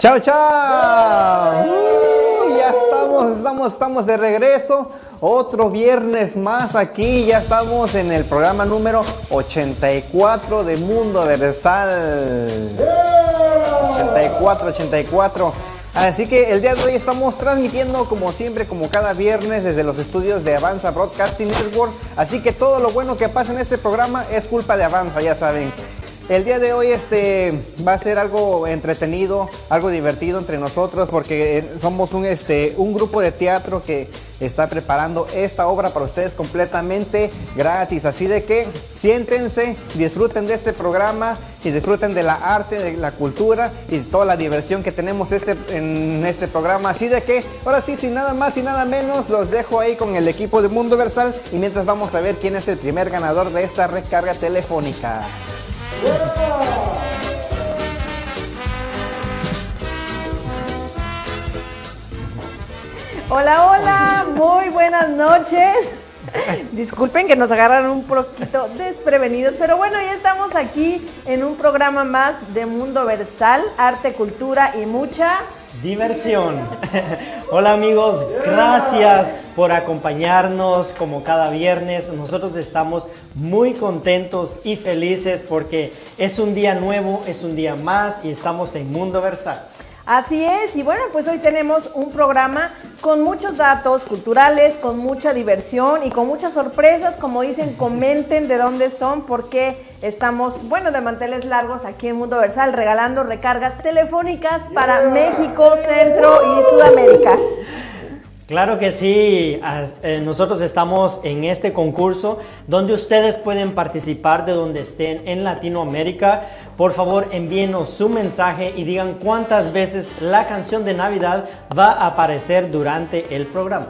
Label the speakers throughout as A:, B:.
A: Chao, chao. Ya estamos, estamos, estamos de regreso. Otro viernes más aquí. Ya estamos en el programa número 84 de Mundo Versal. 84, 84. Así que el día de hoy estamos transmitiendo como siempre, como cada viernes desde los estudios de Avanza Broadcasting Network. Así que todo lo bueno que pasa en este programa es culpa de Avanza, ya saben. El día de hoy este, va a ser algo entretenido, algo divertido entre nosotros porque eh, somos un, este, un grupo de teatro que está preparando esta obra para ustedes completamente gratis. Así de que siéntense, disfruten de este programa y disfruten de la arte, de la cultura y de toda la diversión que tenemos este, en este programa. Así de que ahora sí, sin nada más y nada menos, los dejo ahí con el equipo de Mundo Versal y mientras vamos a ver quién es el primer ganador de esta recarga telefónica.
B: Hola, hola, muy buenas noches. Disculpen que nos agarraron un poquito desprevenidos, pero bueno, ya estamos aquí en un programa más de Mundo Versal, arte, cultura y mucha
C: diversión. Hola amigos, gracias por acompañarnos como cada viernes. Nosotros estamos muy contentos y felices porque es un día nuevo, es un día más y estamos en Mundo Versal.
B: Así es, y bueno, pues hoy tenemos un programa con muchos datos culturales, con mucha diversión y con muchas sorpresas. Como dicen, comenten de dónde son, porque estamos, bueno, de manteles largos aquí en Mundo Versal, regalando recargas telefónicas para México, Centro y Sudamérica.
C: Claro que sí, eh, nosotros estamos en este concurso donde ustedes pueden participar de donde estén en Latinoamérica. Por favor, envíenos su mensaje y digan cuántas veces la canción de Navidad va a aparecer durante el programa.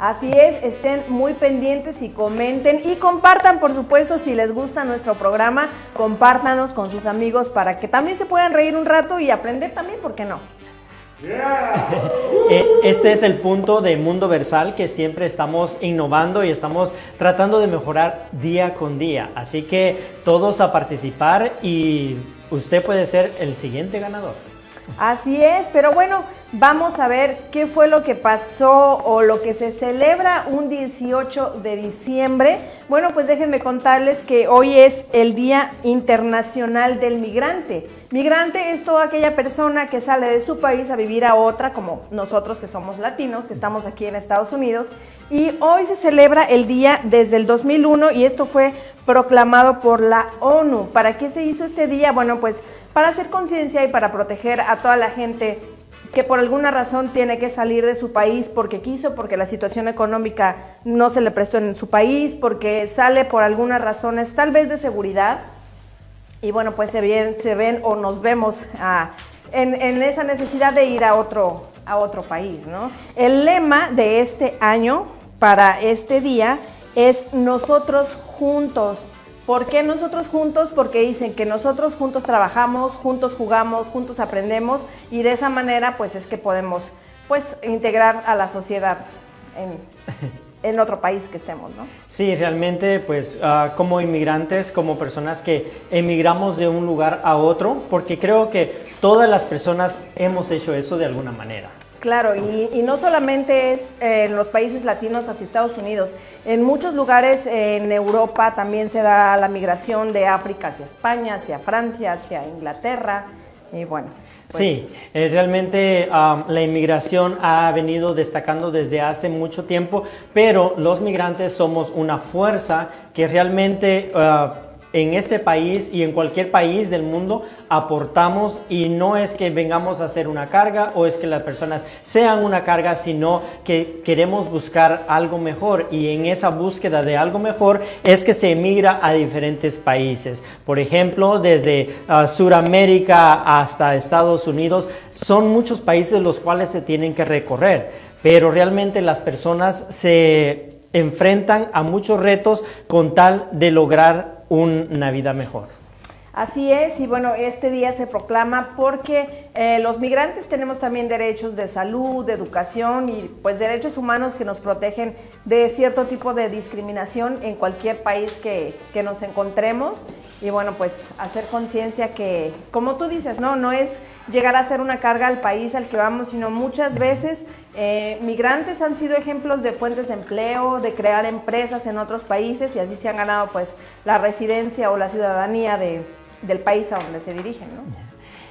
B: Así es, estén muy pendientes y comenten y compartan, por supuesto, si les gusta nuestro programa, compártanos con sus amigos para que también se puedan reír un rato y aprender también, ¿por qué no?
C: Eh, este es el punto de Mundo Versal que siempre estamos innovando y estamos tratando de mejorar día con día. Así que todos a participar y usted puede ser el siguiente ganador.
B: Así es, pero bueno, vamos a ver qué fue lo que pasó o lo que se celebra un 18 de diciembre. Bueno, pues déjenme contarles que hoy es el Día Internacional del Migrante. Migrante es toda aquella persona que sale de su país a vivir a otra, como nosotros que somos latinos, que estamos aquí en Estados Unidos. Y hoy se celebra el día desde el 2001 y esto fue proclamado por la ONU. ¿Para qué se hizo este día? Bueno, pues para hacer conciencia y para proteger a toda la gente que por alguna razón tiene que salir de su país porque quiso, porque la situación económica no se le prestó en su país, porque sale por algunas razones tal vez de seguridad y bueno, pues se ven, se ven o nos vemos ah, en, esa necesidad de ir a otro, a otro país. ¿no? El lema de este año para este día es nosotros juntos. ¿Por qué nosotros juntos? Porque dicen que nosotros juntos trabajamos, juntos jugamos, juntos aprendemos y de esa manera pues es que podemos pues integrar a la sociedad en, en otro país que estemos, ¿no?
C: Sí, realmente, pues ah, como inmigrantes, como personas que emigramos de un lugar a otro, porque creo que todas las personas hemos hecho eso de alguna manera.
B: Claro, y, no solamente es en los países latinos hacia Estados Unidos, en muchos lugares en Europa también se da la migración de África hacia España, hacia Francia, hacia Inglaterra, y bueno,
C: pues, sí, eh, realmente la inmigración ha venido destacando desde hace mucho tiempo, pero los migrantes somos una fuerza que realmente ah, en este país y en cualquier país del mundo aportamos y no es que vengamos a hacer una carga o es que las personas sean una carga, sino que queremos buscar algo mejor y en esa búsqueda de algo mejor es que se emigra a diferentes países. Por ejemplo, desde uh, Sudamérica hasta Estados Unidos, son muchos países los cuales se tienen que recorrer, pero realmente las personas se enfrentan a muchos retos con tal de lograr una vida mejor.
B: Así es, y bueno, este día se proclama porque eh, los migrantes tenemos también derechos de salud, de educación y pues derechos humanos que nos protegen de cierto tipo de discriminación en cualquier país que, que nos encontremos. Y bueno, pues hacer conciencia que, como tú dices, no, no es llegar a ser una carga al país al que vamos, sino muchas veces eh, migrantes han sido ejemplos de fuentes de empleo, de crear empresas en otros países y así se han ganado pues la residencia o la ciudadanía del país a donde se dirigen.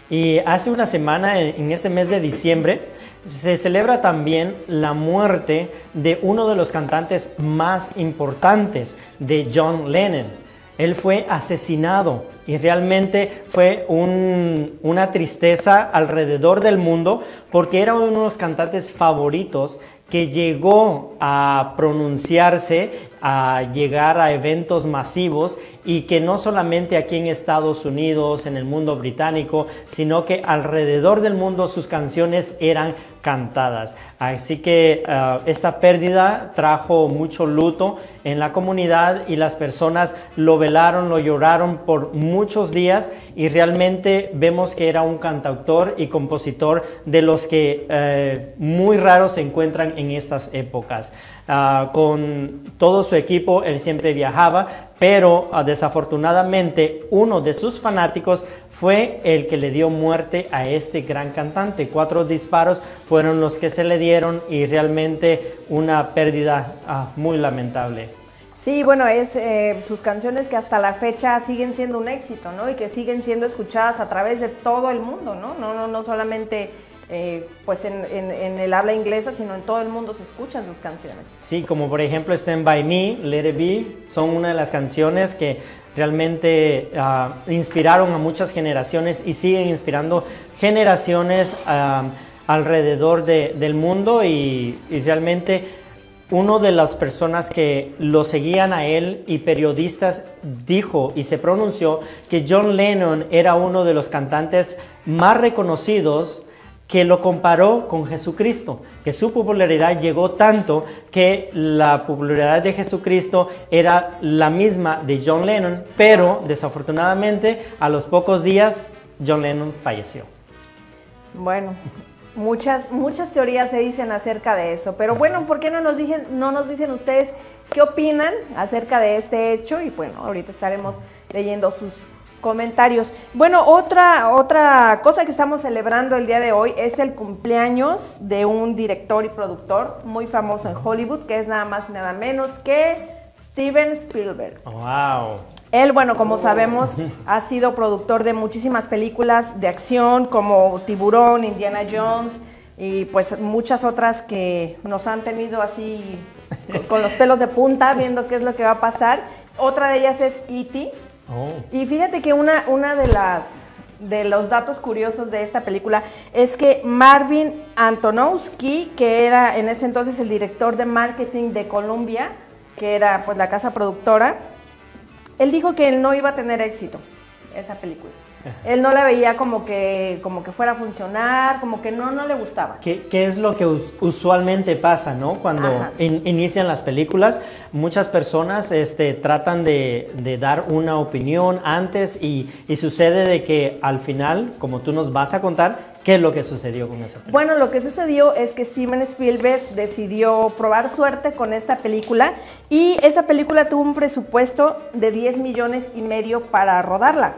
C: Y hace una semana, en este mes de diciembre, se celebra también la muerte de uno de los cantantes más importantes, de John Lennon. Él fue asesinado y realmente fue una tristeza alrededor del mundo porque era uno de los cantantes favoritos que llegó a pronunciarse, a llegar a eventos masivos y que no solamente aquí en Estados Unidos, en el mundo británico, sino que alrededor del mundo sus canciones eran cantadas. Así que uh, esta pérdida trajo mucho luto en la comunidad y las personas lo velaron, lo lloraron por muchos días y realmente vemos que era un cantautor y compositor de los que uh, muy raros se encuentran en estas épocas. Uh, con todo su equipo él siempre viajaba, pero desafortunadamente uno de sus fanáticos fue el que le dio muerte a este gran cantante. Cuatro disparos fueron los que se le dieron y realmente una pérdida ah, muy lamentable.
B: Sí, bueno, es eh, sus canciones que hasta la fecha siguen siendo un éxito, ¿no? Y que siguen siendo escuchadas a través de todo el mundo, ¿no? No, no, no solamente eh, pues en, el habla inglesa, sino en todo el mundo se escuchan sus canciones.
C: Sí, como por ejemplo Stand By Me, Let It Be, son una de las canciones que realmente ah, inspiraron a muchas generaciones y siguen inspirando generaciones ah, alrededor del mundo y, realmente uno de las personas que lo seguían a él y periodistas dijo y se pronunció que John Lennon era uno de los cantantes más reconocidos que lo comparó con Jesucristo, que su popularidad llegó tanto que la popularidad de Jesucristo era la misma de John Lennon, pero desafortunadamente a los pocos días John Lennon falleció.
B: Bueno, muchas, muchas teorías se dicen acerca de eso, pero bueno, ¿por qué no nos, dicen, no nos dicen ustedes qué opinan acerca de este hecho? Y bueno, ahorita estaremos leyendo sus comentarios. Bueno, otra, otra cosa que estamos celebrando el día de hoy es el cumpleaños de un director y productor muy famoso en Hollywood, que es nada más y nada menos que Steven Spielberg.
C: ¡Wow!
B: Él, bueno, como sabemos, ha sido productor de muchísimas películas de acción como Tiburón, Indiana Jones y pues muchas otras que nos han tenido así con los pelos de punta viendo qué es lo que va a pasar. Otra de ellas es E.T., Oh. Y fíjate que una, una de las de los datos curiosos de esta película es que Marvin Antonowski, que era en ese entonces el director de marketing de Columbia, que era pues la casa productora, él dijo que él no iba a tener éxito esa película. Él no la veía como que, como que fuera a funcionar, como que no, no le gustaba.
C: ¿Qué, es lo que usualmente pasa, no? Cuando inician las películas, muchas personas este, tratan de, dar una opinión antes y, sucede de que al final, como tú nos vas a contar, ¿Qué es lo que sucedió con esa película?
B: Bueno, lo que sucedió es que Steven Spielberg decidió probar suerte con esta película y esa película tuvo un presupuesto de 10 millones y medio para rodarla.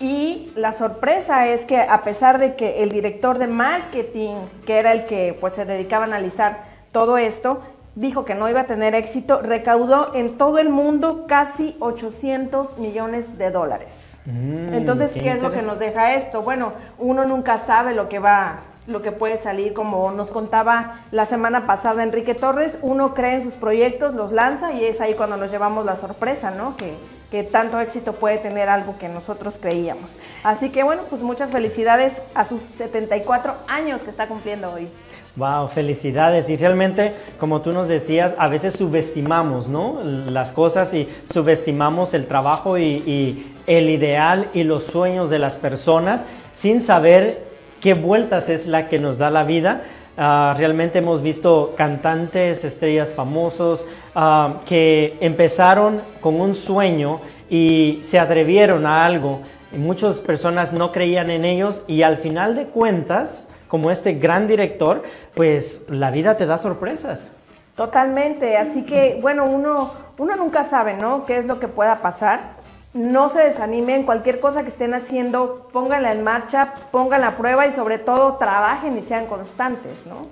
B: Y la sorpresa es que a pesar de que el director de marketing, que era el que pues se dedicaba a analizar todo esto, dijo que no iba a tener éxito, recaudó en todo el mundo casi 800 millones de dólares. Mm, Entonces, ¿qué, es lo que nos deja esto? Bueno, uno nunca sabe lo que va lo que puede salir, como nos contaba la semana pasada Enrique Torres, uno cree en sus proyectos, los lanza y es ahí cuando nos llevamos la sorpresa, ¿no? Que, que tanto éxito puede tener algo que nosotros creíamos. Así que bueno, pues muchas felicidades a sus 74 años que está cumpliendo hoy.
C: Wow, felicidades. Y realmente, como tú nos decías, a veces subestimamos, ¿no? Las cosas y subestimamos el trabajo y, y el ideal y los sueños de las personas sin saber qué vueltas es la que nos da la vida. Ah, realmente hemos visto cantantes, estrellas famosos ah, que empezaron con un sueño y se atrevieron a algo. muchas personas no creían en ellos y al final de cuentas, como este gran director, pues la vida te da sorpresas.
B: Totalmente, así que bueno, uno, uno nunca sabe, ¿no? ¿Qué es lo que pueda pasar? No se desanimen, cualquier cosa que estén haciendo, pónganla en marcha, pónganla a prueba y sobre todo trabajen y sean constantes, ¿no?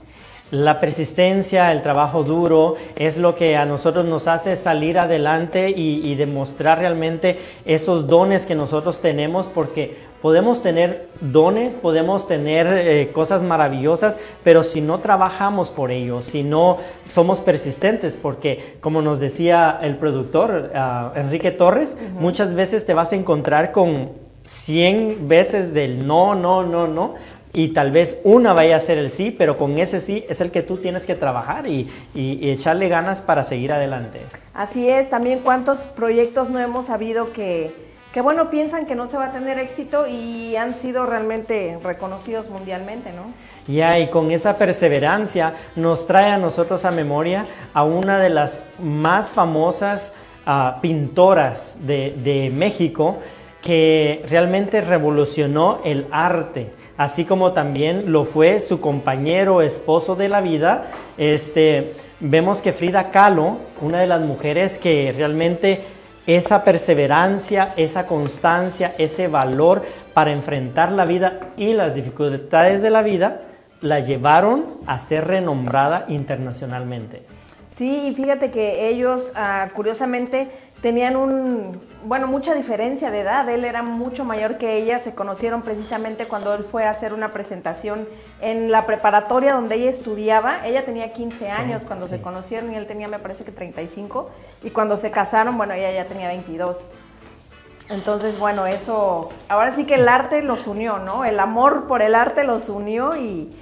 C: La persistencia, el trabajo duro es lo que a nosotros nos hace salir adelante y, demostrar realmente esos dones que nosotros tenemos porque podemos tener dones, podemos tener eh, cosas maravillosas, pero si no trabajamos por ello, si no somos persistentes, porque como nos decía el productor ah, Enrique Torres, muchas veces te vas a encontrar con 100 veces del no, no, no, no, y tal vez una vaya a ser el sí, pero con ese sí es el que tú tienes que trabajar y, echarle ganas para seguir adelante.
B: Así es, también cuántos proyectos no hemos sabido que, que, bueno, piensan que no se va a tener éxito y han sido realmente reconocidos mundialmente, ¿no?
C: Ya, y con esa perseverancia nos trae a nosotros a memoria a una de las más famosas ah, pintoras de, de México que realmente revolucionó el arte así como también lo fue su compañero, esposo de la vida. Este, vemos que Frida Kahlo, una de las mujeres que realmente esa perseverancia, esa constancia, ese valor para enfrentar la vida y las dificultades de la vida, la llevaron a ser renombrada internacionalmente.
B: Sí, y fíjate que ellos, ah, curiosamente, tenían un, bueno, mucha diferencia de edad. Él era mucho mayor que ella. Se conocieron precisamente cuando él fue a hacer una presentación en la preparatoria donde ella estudiaba. Ella tenía 15 años cuando se conocieron y él tenía, me parece que 35. Y cuando se casaron, bueno, ella ya tenía 22. Entonces, bueno, eso, ahora sí que el arte los unió, ¿no? El amor por el arte los unió y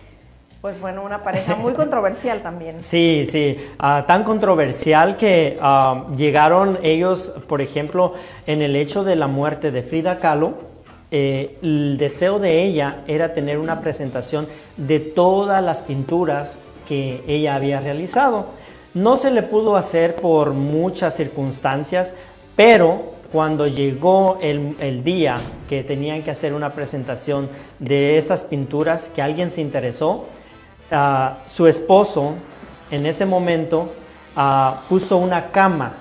B: pues bueno, una pareja muy controversial también.
C: Sí, sí, ah, tan controversial que ah, llegaron ellos, por ejemplo, en el hecho de la muerte de Frida Kahlo, eh, el deseo de ella era tener una presentación de todas las pinturas que ella había realizado. No se le pudo hacer por muchas circunstancias, pero cuando llegó el, el, día que tenían que hacer una presentación de estas pinturas, que alguien se interesó, su esposo en ese momento puso una cama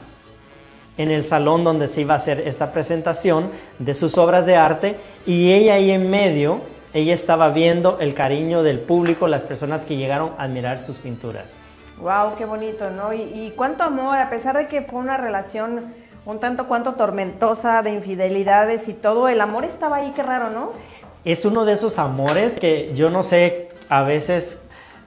C: en el salón donde se iba a hacer esta presentación de sus obras de arte y ella ahí en medio, ella estaba viendo el cariño del público, las personas que llegaron a admirar sus pinturas.
B: Wow, qué bonito, ¿no? Y, y cuánto amor, a pesar de que fue una relación un tanto cuanto tormentosa de infidelidades y todo, el amor estaba ahí, qué raro, ¿no?
C: Es uno de esos amores que yo no sé a veces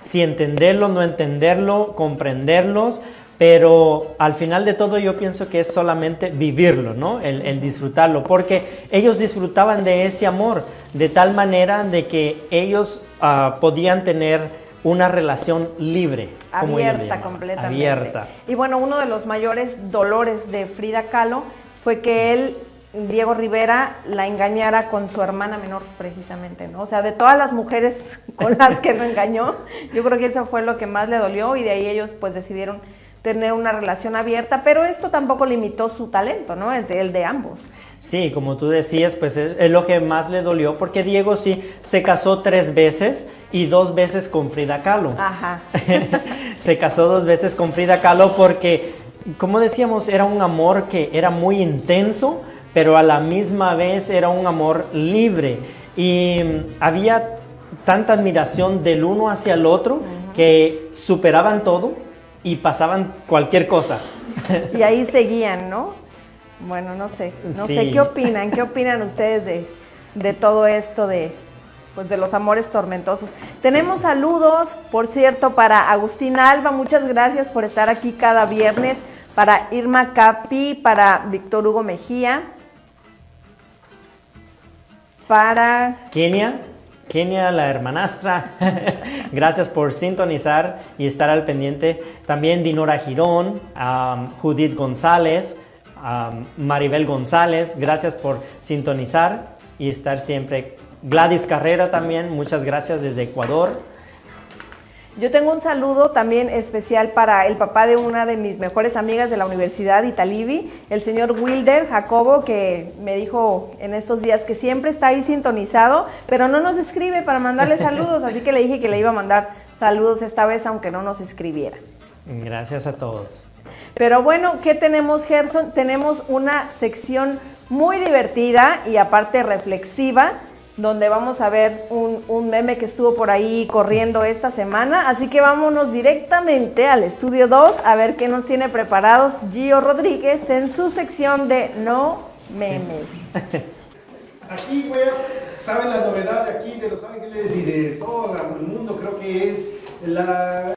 C: si entenderlo, no entenderlo, comprenderlos, pero al final de todo yo pienso que es solamente vivirlo, ¿no? El, disfrutarlo, porque ellos disfrutaban de ese amor de tal manera de que ellos ah, podían tener una relación libre.
B: Abierta completamente. Abierta. Y bueno, uno de los mayores dolores de Frida Kahlo fue que él Diego Rivera la engañara con su hermana menor precisamente, ¿no? O sea, de todas las mujeres con las que lo engañó, yo creo que eso fue lo que más le dolió y de ahí ellos pues decidieron tener una relación abierta, pero esto tampoco limitó su talento, ¿no? El de, ambos.
C: Sí, como tú decías, pues es, lo que más le dolió, porque Diego sí se casó tres veces y dos veces con Frida Kahlo.
B: Ajá.
C: se casó dos veces con Frida Kahlo porque, como decíamos, era un amor que era muy intenso, pero a la misma vez era un amor libre y mm, había tanta admiración del uno hacia el otro que superaban todo y pasaban cualquier cosa.
B: Y ahí seguían, ¿no? Bueno, no sé, no sé qué opinan, qué opinan ustedes de, de todo esto de, pues de los amores tormentosos. Tenemos saludos, por cierto, para Agustín Alba, muchas gracias por estar aquí cada viernes para Irma Capi, para Víctor Hugo Mejía, para
C: Kenia, Kenia, la hermanastra, gracias por sintonizar y estar al pendiente. También Dinora Girón, Judith González, Maribel González, gracias por sintonizar y estar siempre. Gladys Carrera también, muchas gracias desde Ecuador.
B: Yo tengo un saludo también especial para el papá de una de mis mejores amigas de la Universidad Italibi, el señor Wilder Jacobo, que me dijo en estos días que siempre está ahí sintonizado, pero no nos escribe para mandarle saludos, así que le dije que le iba a mandar saludos esta vez, aunque no nos escribiera.
C: Gracias a todos.
B: Pero bueno, ¿qué tenemos, Gerson? Tenemos una sección muy divertida y aparte reflexiva donde vamos a ver un, meme que estuvo por ahí corriendo esta semana. Así que vámonos directamente al estudio 2 a ver qué nos tiene preparados Gio Rodríguez en su sección de No Memes.
D: Aquí a, saben la novedad de aquí de Los Ángeles y de todo el mundo, creo que es la...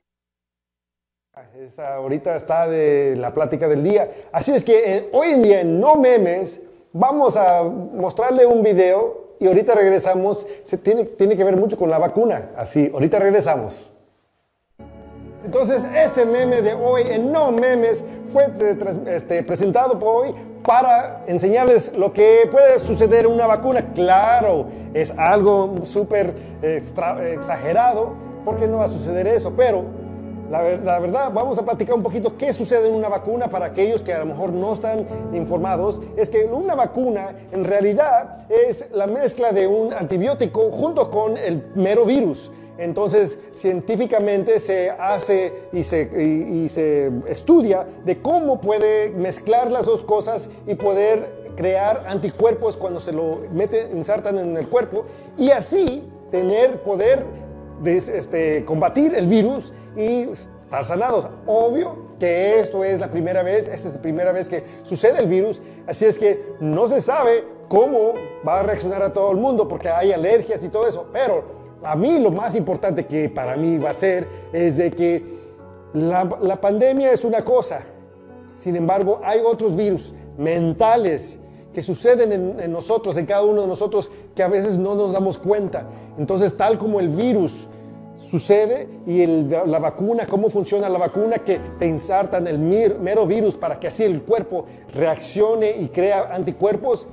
D: ahorita está de la plática del día. Así es que eh, hoy en día en No Memes vamos a mostrarle un video y ahorita regresamos. Se tiene, tiene que ver mucho con la vacuna. Así, ahorita regresamos. Entonces, ese meme de hoy en No Memes fue este, presentado por hoy para enseñarles lo que puede suceder en una vacuna. Claro, es algo súper exagerado, porque no va a suceder eso, pero la, verdad, vamos a platicar un poquito qué sucede en una vacuna para aquellos que a lo mejor no están informados. Es que una vacuna en realidad es la mezcla de un antibiótico junto con el mero virus. Entonces, científicamente se hace y se, y se, estudia de cómo puede mezclar las dos cosas y poder crear anticuerpos cuando se lo mete, insertan en el cuerpo y así tener poder de, este, combatir el virus y estar sanados. Obvio que esto es la primera vez, esta es la primera vez que sucede el virus, así es que no se sabe cómo va a reaccionar a todo el mundo porque hay alergias y todo eso, pero a mí lo más importante que para mí va a ser es de que la, la pandemia es una cosa, sin embargo hay otros virus mentales que suceden en, en, nosotros, en cada uno de nosotros, que a veces no nos damos cuenta. Entonces, tal como el virus sucede y la vacuna, cómo funciona la vacuna, que te insertan el mero virus para que así el cuerpo reaccione y crea anticuerpos.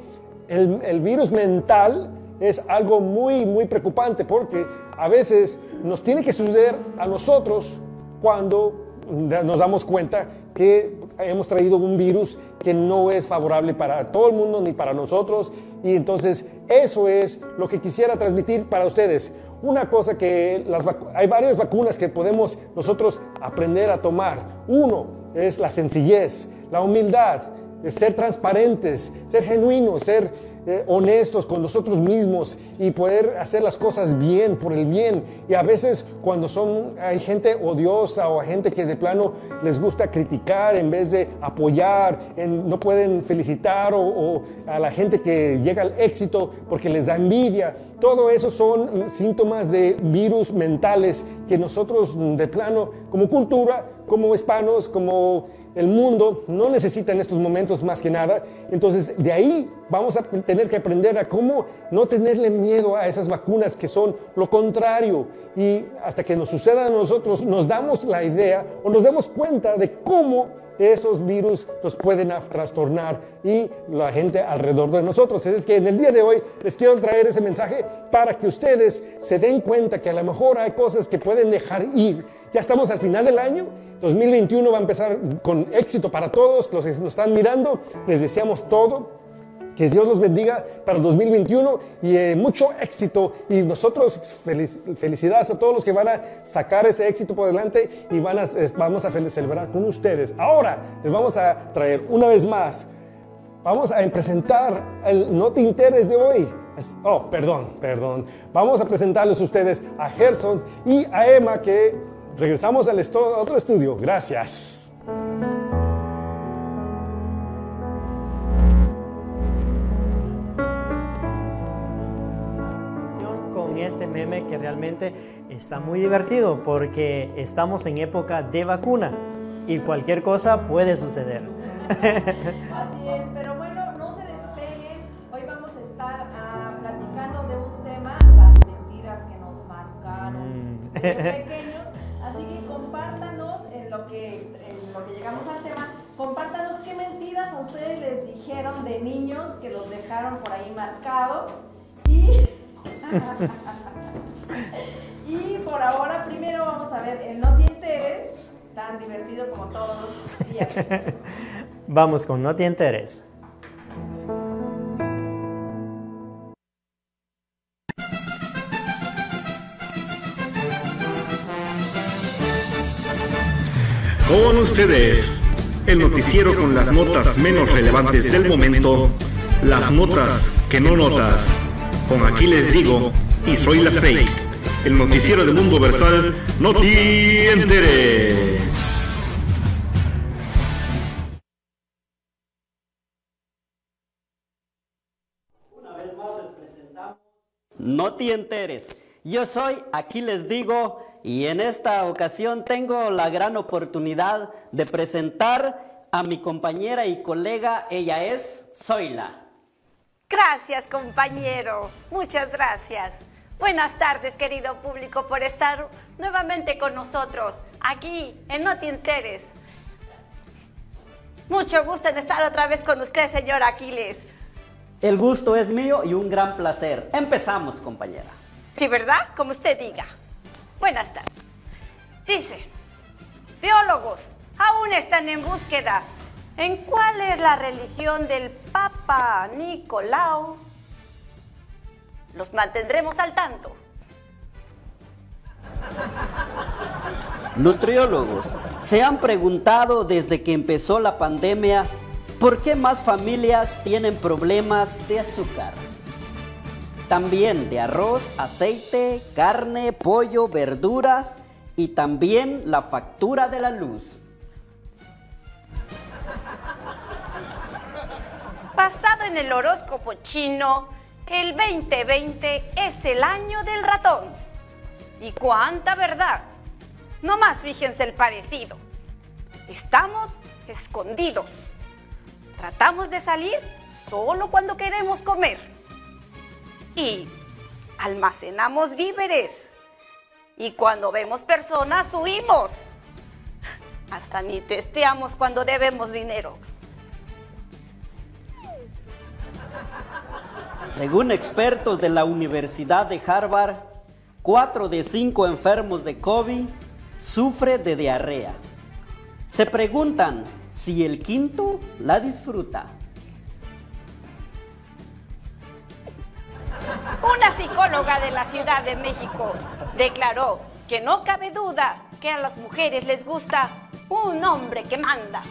D: El, virus mental es algo muy, muy preocupante porque a veces nos tiene que suceder a nosotros cuando nos damos cuenta que hemos traído un virus que no es favorable para todo el mundo ni para nosotros. Y entonces eso es lo que quisiera transmitir para ustedes. Una cosa que las hay varias vacunas que podemos nosotros aprender a tomar. Uno es la sencillez, la humildad, ser transparentes, ser genuinos, ser eh, honestos con nosotros mismos y poder hacer las cosas bien, por el bien. Y a veces cuando son, hay gente odiosa o gente que de plano les gusta criticar en vez de apoyar, no pueden felicitar o, a la gente que llega al éxito porque les da envidia. Todo eso son síntomas de virus mentales que nosotros de plano, como cultura, como hispanos, como el mundo no necesita en estos momentos más que nada. Entonces, de ahí vamos a tener que aprender a cómo no tenerle miedo a esas vacunas que son lo contrario. Y hasta que nos suceda a nosotros, nos damos la idea o nos damos cuenta de cómo esos virus nos pueden trastornar y la gente alrededor de nosotros. Es que en el día de hoy les quiero traer ese mensaje para que ustedes se den cuenta que a lo mejor hay cosas que pueden dejar ir. Ya estamos al final del año, 2021 va a empezar con éxito para todos los que nos están mirando. Les deseamos todo que Dios los bendiga para el 2021 y eh, mucho éxito. Y nosotros felicidades a todos los que van a sacar ese éxito por delante y van a, vamos a celebrar con ustedes. Ahora les vamos a traer una vez más, vamos a presentar el No te interés de hoy. Oh, perdón, perdón. Vamos a presentarles a ustedes a Gerson y a Emma que regresamos al otro estudio. Gracias.
C: Meme que realmente está muy divertido porque estamos en época de vacuna. y cualquier cosa puede suceder.
B: Así es, pero bueno, no se despeguen. Hoy vamos a estar ah, platicando de un tema, las mentiras que nos marcaron
C: Mm.
B: pequeños. Así que compártanos en lo que, en lo que llegamos al tema, compártanos qué mentiras a ustedes les dijeron de niños que los dejaron por ahí marcados. Y, y por ahora, primero vamos a ver el No te enteres, tan divertido como todos los días.
C: Vamos con No te enteres.
E: Con ustedes, el noticiero con las notas menos relevantes del momento, las notas que no notas. Con aquí les digo, y soy la fake, el noticiero del mundo versal, no te enteres.
F: No te enteres. Yo soy, aquí les digo, y en esta ocasión tengo la gran oportunidad de presentar a mi compañera y colega. Ella es Zoila.
G: Gracias, compañero. Muchas gracias. Buenas tardes, querido público, por estar nuevamente con nosotros aquí en No Te Enteres. Mucho gusto en estar otra vez con usted, señor Aquiles.
F: El gusto es mío y un gran placer. Empezamos, compañera.
G: Sí, ¿verdad? Como usted diga. Buenas tardes. Dice, teólogos aún están en búsqueda en cuál es la religión del Papa Nicolau. Los mantendremos al tanto.
F: Nutriólogos, ¿se han preguntado desde que empezó la pandemia por qué más familias tienen problemas de azúcar? También de arroz, aceite, carne, pollo, verduras y también la factura de la luz.
G: En el horóscopo chino, el 2020 es el año del ratón. ¿Y cuánta verdad? No más fíjense el parecido. Estamos escondidos. Tratamos de salir solo cuando queremos comer. Y almacenamos víveres. Y cuando vemos personas huimos. Hasta ni testeamos cuando debemos dinero.
F: Según expertos de la Universidad de Harvard, 4 de 5 enfermos de COVID sufre de diarrea. Se preguntan si el quinto la disfruta.
G: Una psicóloga de la Ciudad de México declaró que no cabe duda que a las mujeres les gusta un hombre que manda.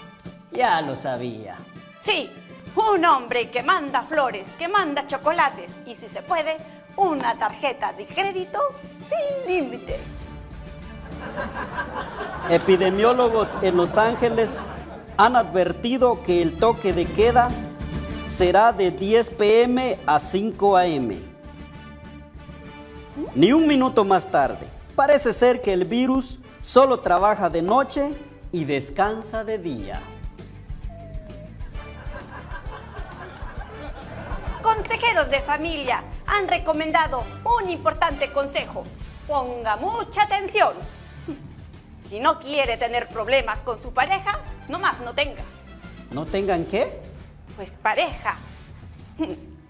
F: Ya lo sabía.
G: Sí, un hombre que manda flores, que manda chocolates y si se puede, una tarjeta de crédito sin límite.
F: Epidemiólogos en Los Ángeles han advertido que el toque de queda será de 10 pm a 5 am. Ni un minuto más tarde. Parece ser que el virus solo trabaja de noche y descansa de día.
G: Consejeros de familia han recomendado un importante consejo. Ponga mucha atención. Si no quiere tener problemas con su pareja, nomás no tenga.
F: ¿No tengan qué?
G: Pues pareja.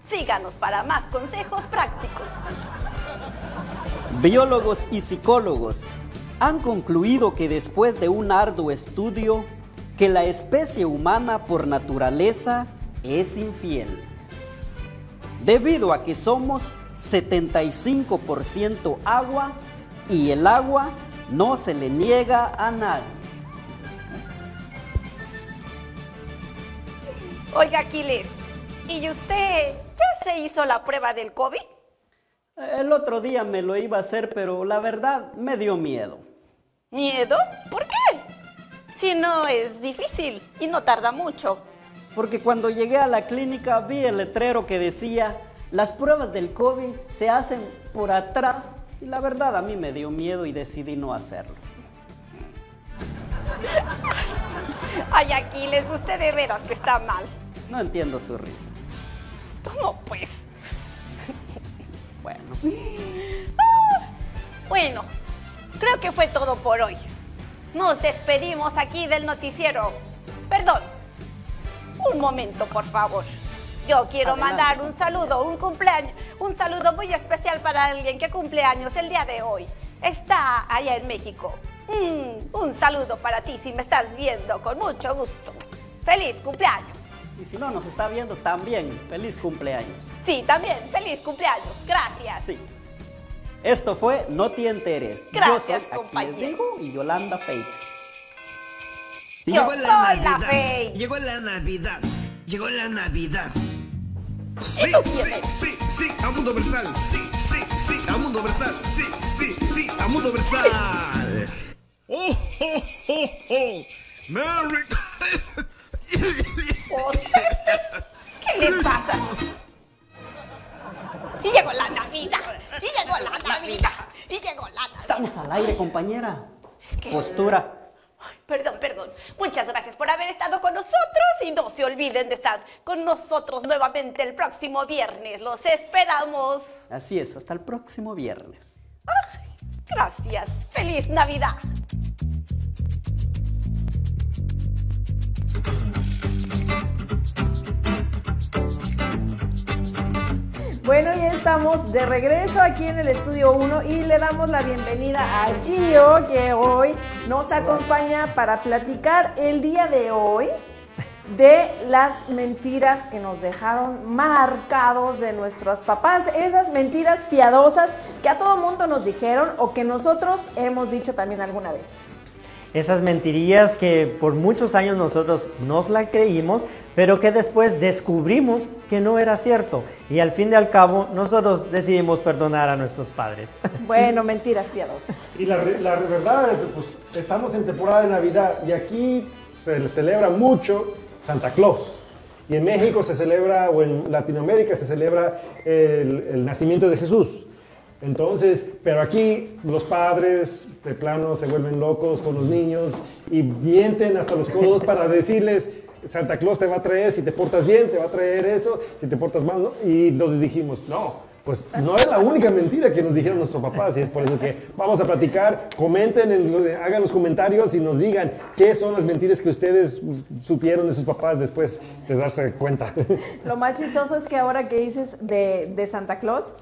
G: Síganos para más consejos prácticos.
F: Biólogos y psicólogos han concluido que después de un arduo estudio, que la especie humana por naturaleza es infiel. Debido a que somos 75% agua y el agua no se le niega a nadie.
G: Oiga, Aquiles, ¿y usted ya se hizo la prueba del COVID?
F: El otro día me lo iba a hacer, pero la verdad me dio miedo.
G: ¿Miedo? ¿Por qué? Si no es difícil y no tarda mucho.
F: Porque cuando llegué a la clínica vi el letrero que decía, las pruebas del COVID se hacen por atrás y la verdad a mí me dio miedo y decidí no hacerlo.
G: Ay, Aquiles, usted de veras que está mal.
F: No entiendo su risa.
G: ¿Cómo pues?
F: Bueno,
G: Bueno, creo que fue todo por hoy. Nos despedimos aquí del noticiero. Perdón. Un momento, por favor. Yo quiero
F: Adelante.
G: mandar un saludo, un cumpleaños, un saludo muy especial para alguien que cumple años el día de hoy. Está allá en México. Mm, un saludo para ti si me estás viendo, con mucho gusto. Feliz cumpleaños.
F: y si no nos está viendo también, feliz cumpleaños.
G: Sí, también, feliz cumpleaños. Gracias.
F: Sí. Esto fue No te enteres.
G: Gracias,
F: Yo soy
G: compañero.
F: Y Yolanda Fake.
G: Yo
H: Llegó
G: soy la
H: Navidad. Llegó la Navidad. Llegó la Navidad. Sí,
G: tú
H: sí, sí, sí, a Mundo Versal. Sí, sí, sí, a Mundo Versal. Sí, sí, sí, a Mundo Versal. ¡Oh, oh, oh, oh! ¡Merry!
G: ¿Qué le pasa? Y llegó la Navidad. Y llegó la Navidad. Y llegó la Navidad.
F: Estamos al aire, compañera.
G: Es que-
F: Postura.
G: Ay, Perdón, perdón. Muchas gracias por haber estado con nosotros y no se olviden de estar con nosotros nuevamente el próximo viernes. Los esperamos.
F: Así es, hasta el próximo viernes.
G: Gracias. Feliz Navidad.
B: Bueno, ya estamos de regreso aquí en el estudio 1 y le damos la bienvenida a Gio, que hoy nos acompaña para platicar el día de hoy de las mentiras que nos dejaron marcados de nuestros papás, esas mentiras piadosas que a todo mundo nos dijeron o que nosotros hemos dicho también alguna vez.
C: Esas mentirillas que por muchos años nosotros nos la creímos, pero que después descubrimos que no era cierto. Y al fin y al cabo, nosotros decidimos perdonar a nuestros padres.
B: Bueno, mentiras piadosas.
D: Y la verdad es, pues, estamos en temporada de Navidad y aquí se celebra mucho Santa Claus. Y en México se celebra, o en Latinoamérica se celebra el, el nacimiento de Jesús. Entonces, pero aquí los padres de plano se vuelven locos con los niños y mienten hasta los codos para decirles, Santa Claus te va a traer, si te portas bien, te va a traer esto, si te portas mal, ¿no? Y nos dijimos, no, pues no es la única mentira que nos dijeron nuestros papás y es por eso que vamos a platicar, comenten, hagan los comentarios y nos digan qué son las mentiras que ustedes supieron de sus papás después de darse cuenta.
B: Lo más chistoso es que ahora que dices de, de Santa Claus,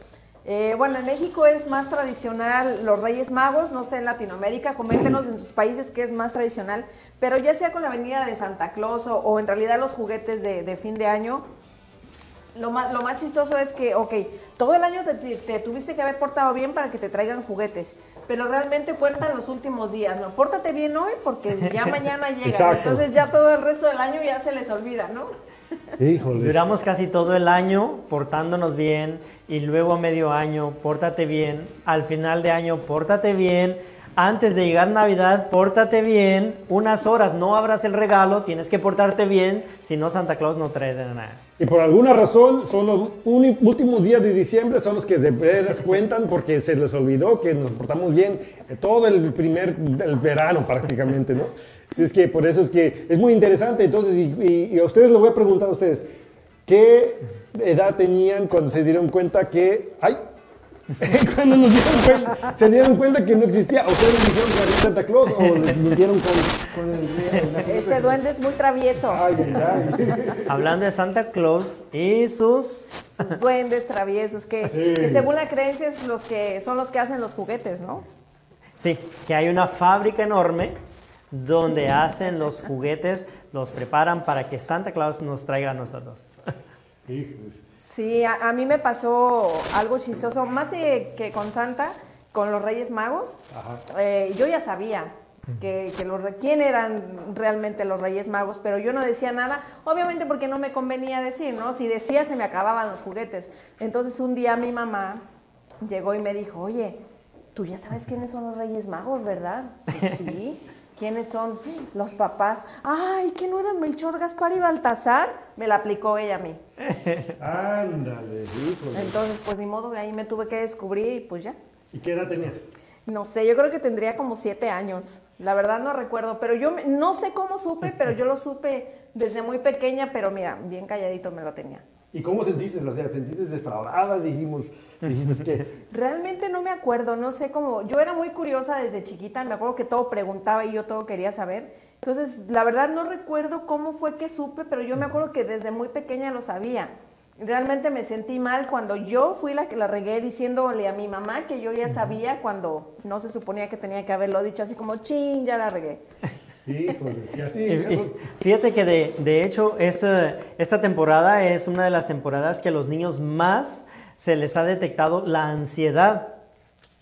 B: eh, bueno, en México es más tradicional los Reyes Magos, no sé en Latinoamérica, coméntenos en sus países qué es más tradicional, pero ya sea con la venida de Santa Claus o, o en realidad los juguetes de, de fin de año, lo más, lo más chistoso es que, ok, todo el año te, te- te tuviste que haber portado bien para que te traigan juguetes, pero realmente cuentan los últimos días, ¿no? Pórtate bien hoy porque ya mañana llega, entonces ya todo el resto del año ya se les olvida, ¿no?
D: Híjole.
C: Duramos casi todo el año portándonos bien y luego a medio año, pórtate bien. Al final de año, pórtate bien. Antes de llegar Navidad, pórtate bien. Unas horas, no abras el regalo, tienes que portarte bien, si no Santa Claus no trae de nada.
D: Y por alguna razón son los últimos días de diciembre son los que de veras cuentan porque se les olvidó que nos portamos bien todo el primer el verano prácticamente, ¿no? Así es que por eso es que es muy interesante. Entonces, y, y- y a ustedes les voy a preguntar a ustedes, ¿qué edad tenían cuando se dieron cuenta que, ay, cuando nos dieron cuenta, se dieron cuenta que no existía? ¿A ustedes les dijeron que había Santa Claus o les mintieron con, con el, el
B: Ese duende es muy travieso.
D: Ay, ay, ay.
C: Hablando de Santa Claus y sus...
B: Sus duendes traviesos que,
D: Sí.
B: que según la creencia es los que son los que hacen los juguetes, ¿no?
C: Sí, que hay una fábrica enorme donde hacen los juguetes, los preparan para que Santa Claus nos traiga a nosotros.
B: Sí, a, a mí me pasó algo chistoso, más que, que con Santa, con los Reyes Magos. Eh, yo ya sabía que, que los, re- quién eran realmente los Reyes Magos, pero yo no decía nada, obviamente porque no me convenía decir, ¿no? Si decía se me acababan los juguetes. Entonces un día mi mamá llegó y me dijo, oye, tú ya sabes quiénes son los Reyes Magos, ¿verdad? "Pues Sí. ¿Quiénes son los papás? Ay, ¿que no eran Melchor, Gaspar y Baltasar? Me la aplicó ella a mí.
D: Ándale, híjole.
B: Entonces, pues ni modo, ahí me tuve que descubrir y pues ya.
D: ¿Y qué edad tenías?
B: No sé, yo creo que tendría como siete años. La verdad no recuerdo, pero yo me- no sé cómo supe, pero yo lo supe desde muy pequeña, pero mira, bien calladito me lo tenía.
D: ¿Y cómo sentiste? O sea, ¿sentiste defraudada? Dijimos, dijiste que...
B: Realmente no me acuerdo, no sé cómo. Yo era muy curiosa desde chiquita, me acuerdo que todo preguntaba y yo todo quería saber. Entonces, la verdad no recuerdo cómo fue que supe, pero yo me acuerdo que desde muy pequeña lo sabía. Realmente me sentí mal cuando yo fui la que la regué diciéndole a mi mamá que yo ya sabía cuando no se suponía que tenía que haberlo dicho, así como, chin, ya la regué.
C: Fíjate que de, de hecho es, esta temporada es una de las temporadas que a los niños más se les ha detectado la ansiedad.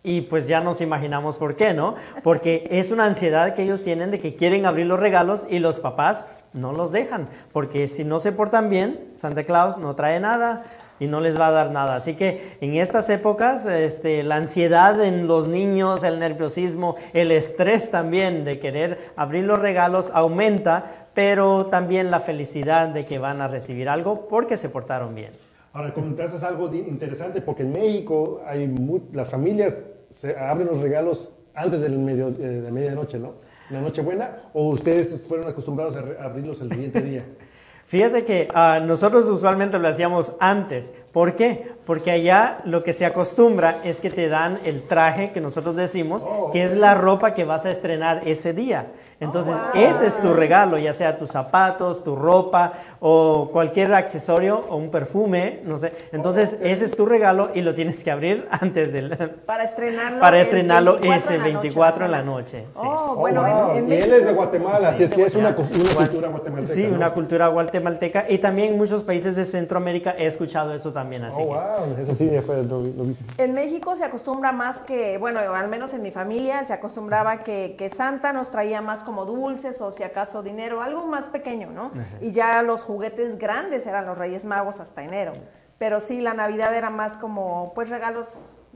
C: Y pues ya nos imaginamos por qué, ¿no? Porque es una ansiedad que ellos tienen de que quieren abrir los regalos y los papás no los dejan. Porque si no se portan bien, Santa Claus no trae nada y no les va a dar nada. Así que en estas épocas, este, la ansiedad en los niños, el nerviosismo, el estrés también de querer abrir los regalos aumenta, pero también la felicidad de que van a recibir algo porque se portaron bien.
D: Ahora, comentaste algo interesante porque en México hay mu- las familias se abren los regalos antes del medio, eh, de medianoche, ¿no? La Nochebuena, o ustedes fueron acostumbrados a abrirlos el siguiente día.
C: Fíjate que ah, nosotros usualmente lo hacíamos antes. ¿Por qué? Porque allá lo que se acostumbra es que te dan el traje que nosotros decimos, que es la ropa que vas a estrenar ese día. Entonces, ese es tu regalo, ya sea tus zapatos, tu ropa o cualquier accesorio o un perfume, no sé. Entonces, ese es tu regalo y lo tienes que abrir antes del...
B: Para estrenarlo.
C: Para estrenarlo
B: 24
C: ese
B: en la noche,
C: 24 en la noche. sí.
B: Oh,
D: Oh,
B: bueno, en-
D: wow.
B: en,
D: y
B: México.
D: él es de Guatemala, así es que es una, una cultura guatemalteca.
C: Sí,
D: ¿no?
C: una cultura guatemalteca y también en muchos países de Centroamérica he escuchado eso también, así
D: Oh,
C: que...
D: wow, eso sí, ya fue, lo, lo.
B: En México se acostumbra más que, bueno, al menos en mi familia se acostumbraba que, que Santa nos traía más como dulces o si acaso dinero, algo más pequeño, ¿no? Y ya los juguetes grandes eran los Reyes Magos hasta enero. Pero sí, la Navidad era más como, pues regalos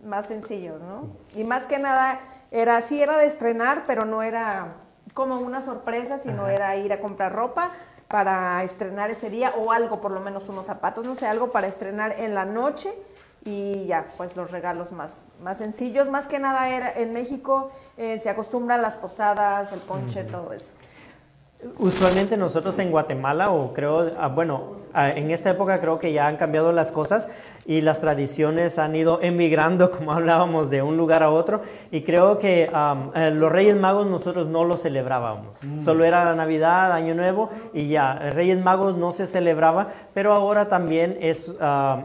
B: más sencillos, ¿no? Y más que nada era, sí era de estrenar, pero no era como una sorpresa, sino era ir a comprar ropa para estrenar ese día o algo, por lo menos unos zapatos, no sé, algo para estrenar en la noche y ya, pues los regalos más, más sencillos. Más que nada era en México eh, se acostumbran las posadas, el ponche, todo eso.
C: Usualmente nosotros en Guatemala, o creo, ah, bueno, ah, en esta época creo que ya han cambiado las cosas y las tradiciones han ido emigrando, como hablábamos, de un lugar a otro. Y creo que eh, los Reyes Magos nosotros no los celebrábamos. Solo era la Navidad, Año Nuevo y ya. Reyes Magos no se celebraba, pero ahora también es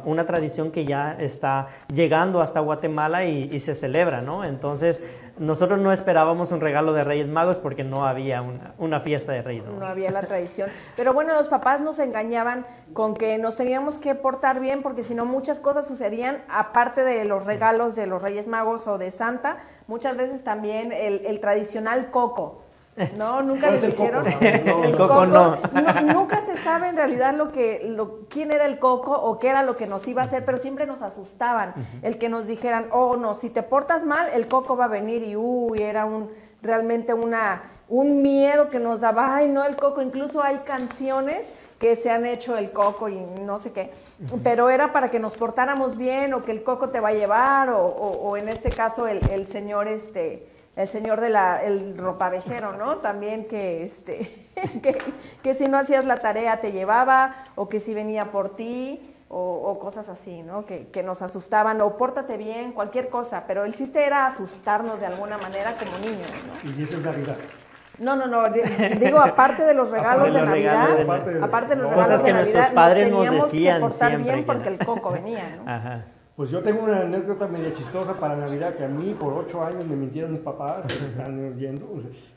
C: una tradición que ya está llegando hasta Guatemala y, y se celebra, ¿no? Entonces, nosotros no esperábamos un regalo de Reyes Magos porque no había una, una fiesta de Reyes Magos.
B: No había la tradición. Pero bueno, los papás nos engañaban con que nos teníamos que portar bien porque si no muchas cosas sucedían, aparte de los regalos de los Reyes Magos o de Santa, muchas veces también el, el tradicional coco. No, nunca
D: ¿Cuál
B: les
D: es el coco?
B: dijeron.
D: No,
C: El coco no.
B: Nunca se sabe en realidad lo que, lo, quién era el coco o qué era lo que nos iba a hacer, pero siempre nos asustaban. El que nos dijeran, oh no, si te portas mal, el coco va a venir y uy, era un realmente una un miedo que nos daba, ay no, el coco, incluso hay canciones que se han hecho el coco y no sé qué, pero era para que nos portáramos bien o que el coco te va a llevar o, o- o en este caso el, el señor este el señor de la el ropavejero, ¿no? También que este que, que si no hacías la tarea te llevaba o que si venía por ti o, o cosas así, ¿no? Que, que nos asustaban o pórtate bien, cualquier cosa, pero el chiste era asustarnos de alguna manera como niños, ¿no?
D: Y eso es Navidad.
B: No, no, no, di- digo aparte de los regalos de
C: de los
B: Navidad,
C: regalos de
D: Aparte de-
B: aparte de los
D: Cosas
B: regalos
C: que
B: de
C: nuestros
B: Navidad,
C: padres nos
B: teníamos
C: decían
B: que portar
C: siempre
B: bien
C: que
B: porque el coco venía, ¿no?
C: Ajá.
D: Pues yo tengo una anécdota medio chistosa para Navidad que a mí por ocho años me mintieron mis papás, se me están oyendo,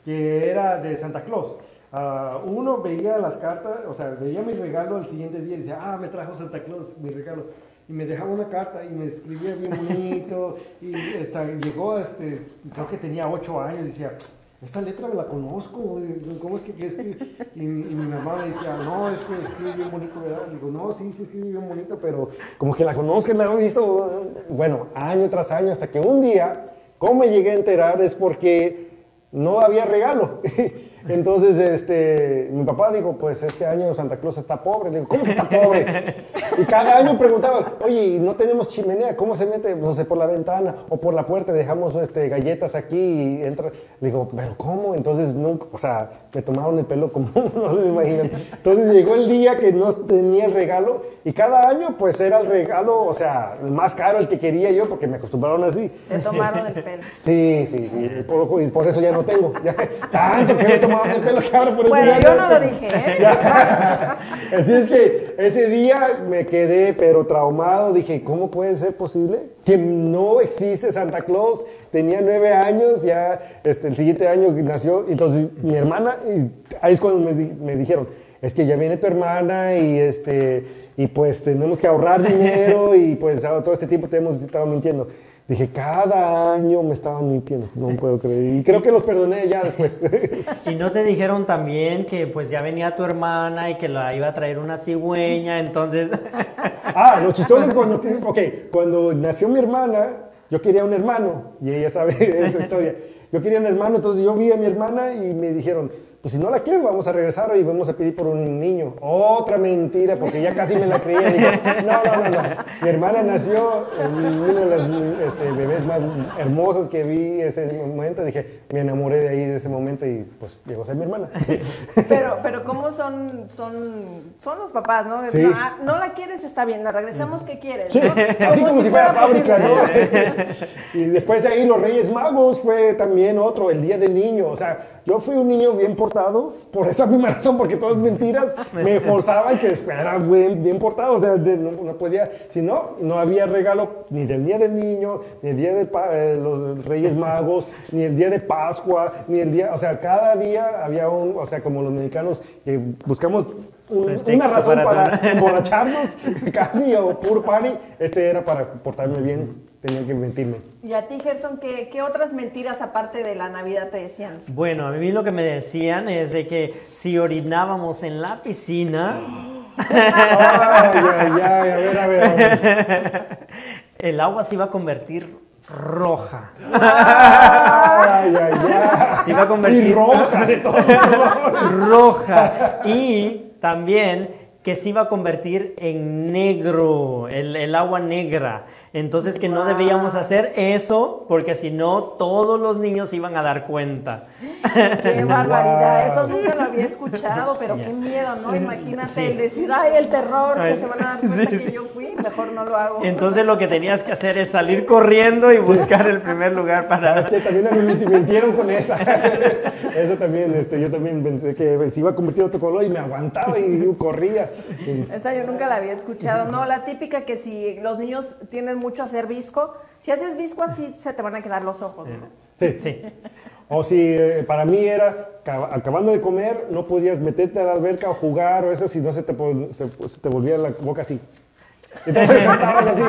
D: que era de Santa Claus. Ah, uno veía las cartas, o sea, veía mi regalo al siguiente día y decía, ah, me trajo Santa Claus mi regalo. Y me dejaba una carta y me escribía bien bonito. y esta, llegó, este, creo que tenía ocho años, y decía, esta letra la conozco, ¿cómo es que, que escribe? Y, mi mamá me decía, no, es que escribe bien bonito, ¿verdad? Y digo, no, sí, sí escribe bien bonito, pero como que la conozco, la he visto, bueno, año tras año, hasta que un día, ¿cómo me llegué a enterar? Es porque no había regalo. Entonces, este, mi papá dijo, pues este año Santa Claus está pobre. Le digo, ¿cómo que está pobre? Y cada año preguntaba, oye, ¿no tenemos chimenea? ¿Cómo se mete? No sé, por la ventana o por la puerta, dejamos este, galletas aquí y entra. Le digo, ¿pero cómo? Entonces, nunca, o sea, me tomaron el pelo como no se imaginan. Entonces llegó el día que no tenía el regalo y cada año pues era el regalo, o sea, más caro, el que quería yo, porque me acostumbraron así.
B: Te tomaron el pelo.
D: Sí, sí, sí, y por, y por eso ya no tengo. Ya, tanto que me el pelo que ahora por
B: Bueno, yo no lo dije, ¿eh?
D: Así es que ese día me quedé pero traumado, dije, ¿cómo puede ser posible que no existe Santa Claus? Tenía nueve años, ya este, el siguiente año nació, entonces mi hermana, y ahí es cuando me, me dijeron, es que ya viene tu hermana y este y pues tenemos que ahorrar dinero y pues todo este tiempo te hemos estado mintiendo. Dije, cada año me estaban mintiendo, no puedo creer. Y creo que los perdoné ya después.
C: Y no te dijeron también que pues ya venía tu hermana y que la iba a traer una cigüeña, entonces...
D: Ah, lo chistoso es cuando, ok, cuando nació mi hermana, yo quería un hermano, y ella sabe esta historia. Yo quería un hermano, entonces yo vi a mi hermana y me dijeron, pues si no la quieres, vamos a regresar y vamos a pedir por un niño. Otra mentira, porque ya casi me la creía. Dije, no, no, no, no. Mi hermana nació, una de las este, bebés más hermosas que vi ese momento. Dije, me enamoré de ahí de ese momento y pues llegó a ser mi hermana.
B: Pero, pero ¿cómo son, son, son los papás, no?
D: Sí.
B: No, ah, no la quieres, está bien, la regresamos, ¿qué quieres?
D: Sí,
B: no?
D: así como, si fuera fábrica, ¿no? y después de ahí los Reyes Magos fue también otro, el Día del Niño. O sea, yo fui un niño bien portado por esa misma razón, porque todas mentiras me forzaban que era bien, bien portado. O sea, de- no, no podía, si no, no había regalo ni del Día del Niño, ni el Día de eh, los Reyes Magos, ni el Día de Pascua, ni el día, o sea, cada día había un, o sea, como los mexicanos que buscamos un- una razón
C: para
D: para emborracharnos casi o puro party, este era para portarme bien, tenía que mentirme.
B: Y a ti, Gerson, ¿qué, ¿qué otras mentiras aparte de la Navidad te decían?
C: Bueno, a mí lo que me decían es de que si orinábamos en la piscina,
D: Ay, ay, ay, a ver, a ver, a ver.
C: el agua se iba a convertir roja.
D: Ay, ay, ay.
C: Se iba a convertir
D: Y roja de colores.
C: roja. Y también que se iba a convertir en negro, el, el agua negra. Entonces que no debíamos hacer eso porque si no todos los niños se iban a dar cuenta.
B: ¡Qué barbaridad!
D: Wow.
B: Eso nunca lo había escuchado, pero qué miedo, ¿no? Imagínate
C: Sí.
B: el decir, ¡ay, el terror!
C: Ay,
B: Que se van a dar cuenta
C: sí,
B: que
C: sí.
B: yo fui, mejor no lo hago.
C: Entonces lo que tenías que hacer es salir corriendo y buscar el primer lugar para...
D: Es que también a mí me mintieron con esa. Eso también, este, yo también pensé que se iba a convertir en otro color y me aguantaba y yo corría.
B: Esa yo nunca la había escuchado. No, la típica que si los niños tienen mucho hacer visco, si haces visco así se te van a quedar los ojos, ¿no?
D: Sí.
C: Sí.
D: O si eh, para mí era, ca- acabando de comer, no podías meterte a la alberca o jugar o eso, si no se te, se, se te volvía la boca así. Entonces estabas así.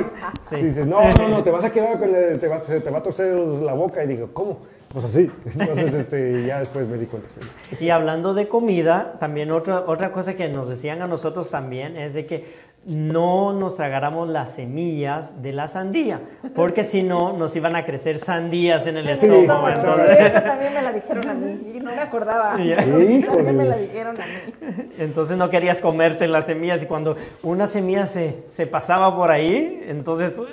C: Sí.
D: Y dices, no, no, no, te vas a quedar con el- te va, se te va a torcer la boca. Y digo, ¿cómo? Pues así. Entonces este, ya después me di cuenta.
C: Y hablando de comida, también otra, otra cosa que nos decían a nosotros también es de que no nos tragáramos las semillas de la sandía, porque si no nos iban a crecer sandías en el
D: Sí,
C: estómago.
B: Sí,
C: Entonces,
B: esa también me la dijeron a mí y no me acordaba. También
D: Híjoles.
B: me la dijeron a mí.
C: entonces no querías comerte las semillas y cuando una semilla se, se pasaba por ahí, entonces, pues.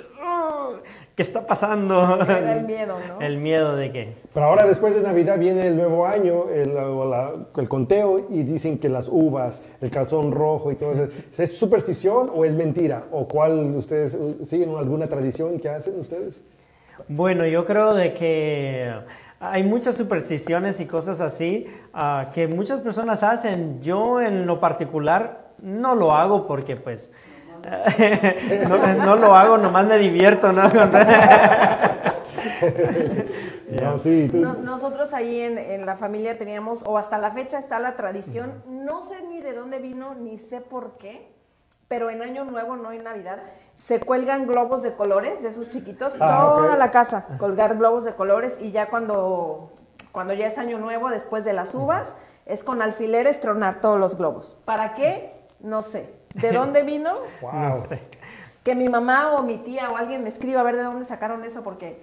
C: ¿Qué está pasando?
B: Era el miedo, ¿no?
C: El miedo de que...
D: Pero ahora después de Navidad viene el nuevo año, el, o la- el conteo, y dicen que las uvas, el calzón rojo y todo eso, ¿es superstición o es mentira? ¿O cuál ustedes siguen alguna tradición que hacen ustedes?
C: Bueno, yo creo de que hay muchas supersticiones y cosas así ah, que muchas personas hacen. Yo en lo particular no lo hago porque pues no, no lo hago, nomás me divierto, ¿no?
D: No, sí, tú-
B: No- nosotros ahí en, en la familia teníamos, o hasta la fecha está la tradición, no sé ni de dónde vino, ni sé por qué, pero en Año Nuevo, no en Navidad, se cuelgan globos de colores de esos chiquitos,
D: Ah,
B: toda la casa, colgar globos de colores y ya cuando, cuando ya es Año Nuevo, después de las uvas, es con alfileres tronar todos los globos. ¿Para qué? No sé. ¿De dónde vino?
D: wow.
C: No sé.
B: Que mi mamá o mi tía o alguien me escriba a ver de dónde sacaron eso porque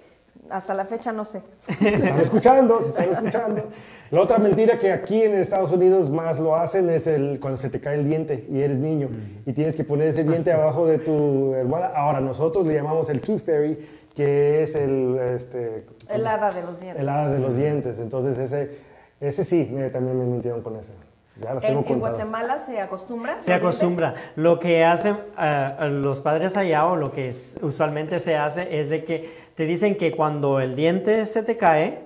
B: hasta la fecha no sé.
D: Se están escuchando, se están escuchando. La otra mentira que aquí en Estados Unidos más lo hacen es el cuando se te cae el diente y eres niño y tienes que poner ese diente abajo de tu almohada. Ahora nosotros le llamamos el tooth fairy, que es el este,
B: El hada de los dientes.
D: el hada de los dientes. Entonces ese ese sí, también me mintieron con eso. Ya
B: En,
D: tengo
B: en
D: contadas.
B: Guatemala se acostumbra.
C: Se acostumbra. Lo que hacen ah, los padres allá o lo que es- usualmente se hace es de que te dicen que cuando el diente se te cae,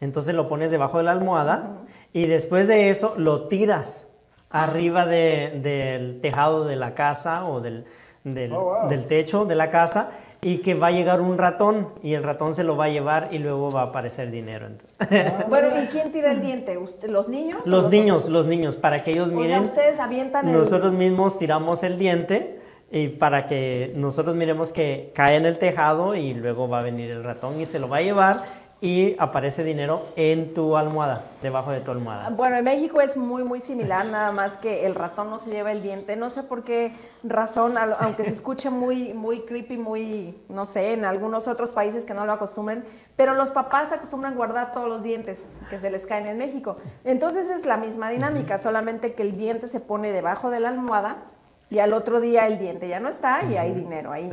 C: entonces lo pones debajo de la almohada y después de eso lo tiras arriba de- del tejado de la casa o del, del,
D: Oh, wow.
C: del techo de la casa y que va a llegar un ratón y el ratón se lo va a llevar y luego va a aparecer dinero.
B: Bueno, ¿y quién tira el diente? ¿Usted- ¿Los niños? o
C: Los niños, los niños, para que ellos
B: O sea,
C: miren.
B: ustedes avientan el...
C: Nosotros mismos tiramos el diente y para que nosotros miremos que cae en el tejado y luego va a venir el ratón y se lo va a llevar y aparece dinero en tu almohada, debajo de tu almohada.
B: Bueno, en México es muy, muy similar, nada más que el ratón no se lleva el diente. No sé por qué razón, aunque se escuche muy, muy creepy, muy, no sé, en algunos otros países que no lo acostumbren, pero los papás acostumbran guardar todos los dientes que se les caen en México. Entonces es la misma dinámica, solamente que el diente se pone debajo de la almohada y al otro día el diente ya no está y hay dinero ahí.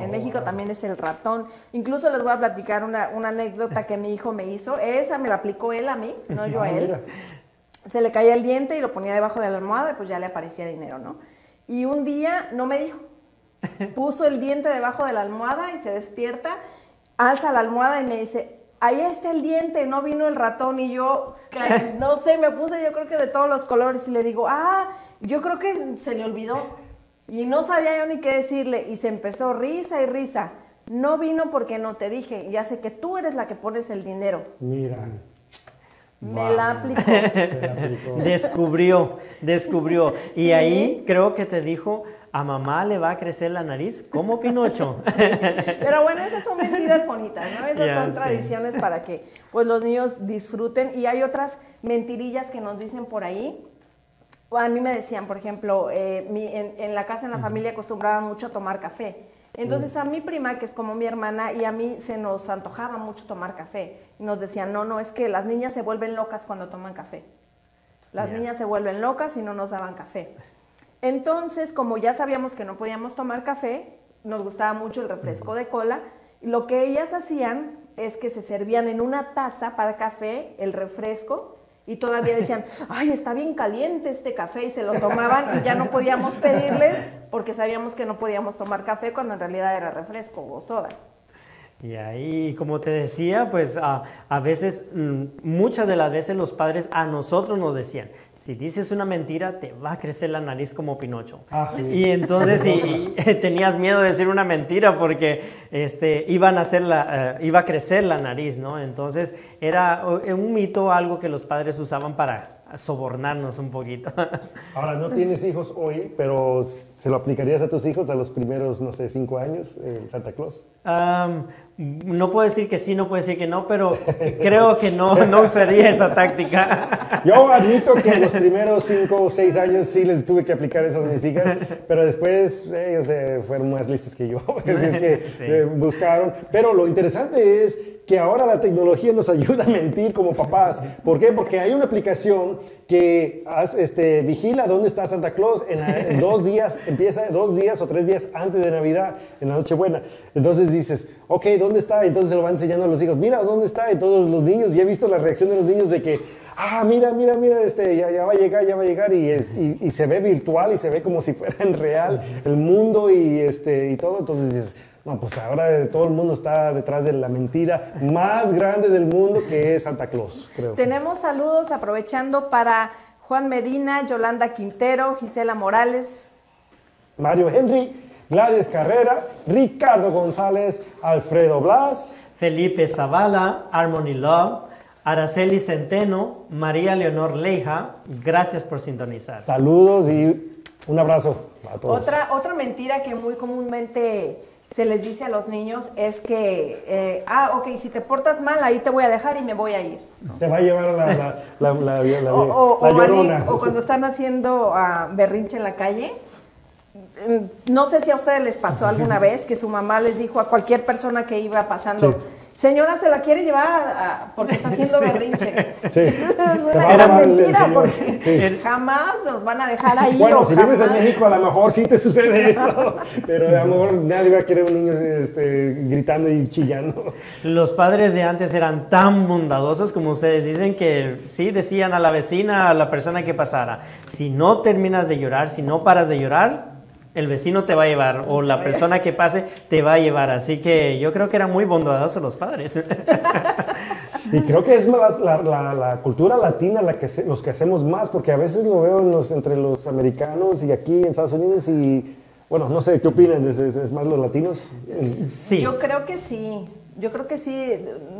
B: En México también es el ratón. Incluso les voy a platicar una, una anécdota que mi hijo me hizo. Esa me la aplicó él a mí, no yo a él
D: mira.
B: se le caía el diente y lo ponía debajo de la almohada y pues ya le aparecía dinero, ¿no? Y un día no me dijo. Puso el diente debajo de la almohada y se despierta, alza la almohada y me dice, ahí está el diente, no vino el ratón y yo, no sé, me puse yo creo que de todos los colores y le digo, ah, yo creo que se le olvidó. Y no sabía yo ni qué decirle y se empezó risa y risa. No vino porque no te dije, ya sé que tú eres la que pones el dinero.
D: Mira.
B: Me la aplicó.
D: te la aplicó.
C: Descubrió, descubrió. Y ahí creo que te dijo, a mamá le va a crecer la nariz como Pinocho.
B: Pero bueno, esas son mentiras bonitas, ¿no? Esas son
C: sí.
B: tradiciones para que pues los niños disfruten. Y hay otras mentirillas que nos dicen por ahí. A mí me decían, por ejemplo, eh, mi- en, en la casa, en la familia, acostumbraban mucho a tomar café. Entonces a mi prima, que es como mi hermana, y a mí se nos antojaba mucho tomar café. Y nos decían, no, no, es que las niñas se vuelven locas cuando toman café. Las niñas se vuelven locas y no nos daban café. Entonces, como ya sabíamos que no podíamos tomar café, nos gustaba mucho el refresco de cola, lo que ellas hacían es que se servían en una taza para café el refresco y todavía decían, ay, está bien caliente este café y se lo tomaban y ya no podíamos pedirles porque sabíamos que no podíamos tomar café cuando en realidad era refresco o soda.
C: Y ahí, como te decía, pues a, a veces, mm, muchas de las veces los padres a nosotros nos decían, si dices una mentira, te va a crecer la nariz como Pinocho.
D: Ah, sí.
C: Y entonces tenías miedo de decir una mentira porque este, iban a hacer la, eh, iba a crecer la nariz, ¿no? Entonces era un mito, algo que los padres usaban para sobornarnos un poquito.
D: Ahora, no tienes hijos hoy, pero ¿se lo aplicarías a tus hijos a los primeros, no sé, cinco años, el Santa Claus?
C: No puedo decir que sí, no puedo decir que no, pero creo que no, no usaría esa táctica.
D: Yo admito que en los primeros cinco o seis años sí les tuve que aplicar eso a mis hijas, pero después ellos eh, fueron más listos que yo, así es que
C: Sí.
D: eh, buscaron. Pero lo interesante es que ahora la tecnología nos ayuda a mentir como papás. ¿Por qué? Porque hay una aplicación que este, vigila dónde está Santa Claus en, en dos días, empieza dos días o tres días antes de Navidad, en la Nochebuena. Entonces dices, ok, ¿dónde está? Entonces se lo van enseñando a los hijos, mira, ¿dónde está? Y todos los niños, y he visto la reacción de los niños de que, ah, mira, mira, mira, este, ya, ya va a llegar, ya va a llegar, y, es- y, y se ve virtual y se ve como si fuera en real el mundo y, este, y todo. Entonces dices, no, pues ahora todo el mundo está detrás de la mentira más grande del mundo que es Santa Claus, creo.
B: Tenemos saludos aprovechando para Juan Medina, Yolanda Quintero, Gisela Morales.
D: Mario Henry, Gladys Carrera, Ricardo González, Alfredo Blas.
C: Felipe Zavala, Harmony Love, Araceli Centeno, María Leonor Leija, gracias por sintonizar.
D: Saludos y un abrazo a todos.
B: Otra, otra mentira que muy comúnmente se les dice a los niños es que, eh, ah, ok, si te portas mal, ahí te voy a dejar y me voy a ir.
D: Te va a llevar a la, la, la, la, la-
B: O, cuando están haciendo ah, berrinche en la calle. Mm, No sé si a ustedes les pasó alguna vez que su mamá les dijo a cualquier persona que iba pasando
D: Sí.
B: Señora, se la quiere llevar a- a- porque está haciendo berrinche.
D: Sí.
B: es una gran mentira porque
D: Sí.
B: jamás nos van a dejar ahí.
D: Bueno, si vives en
B: jamás-
D: México, a lo mejor sí te sucede eso, pero a lo mejor nadie va a querer un niño este, gritando y chillando.
C: Los padres de antes eran tan bondadosos como ustedes dicen que sí decían a la vecina, a la persona que pasara, si no terminas de llorar, si no paras de llorar, el vecino te va a llevar o la persona que pase te va a llevar. Así que yo creo que eran muy bondadosos los padres.
D: Y creo que es más la, la- la cultura latina la que se- los que hacemos más, porque a veces lo veo en los- entre los americanos y aquí en Estados Unidos y, bueno, no sé, ¿qué opinan? ¿Es, es- es más los latinos?
C: Sí.
B: Yo creo que sí. Yo creo que sí,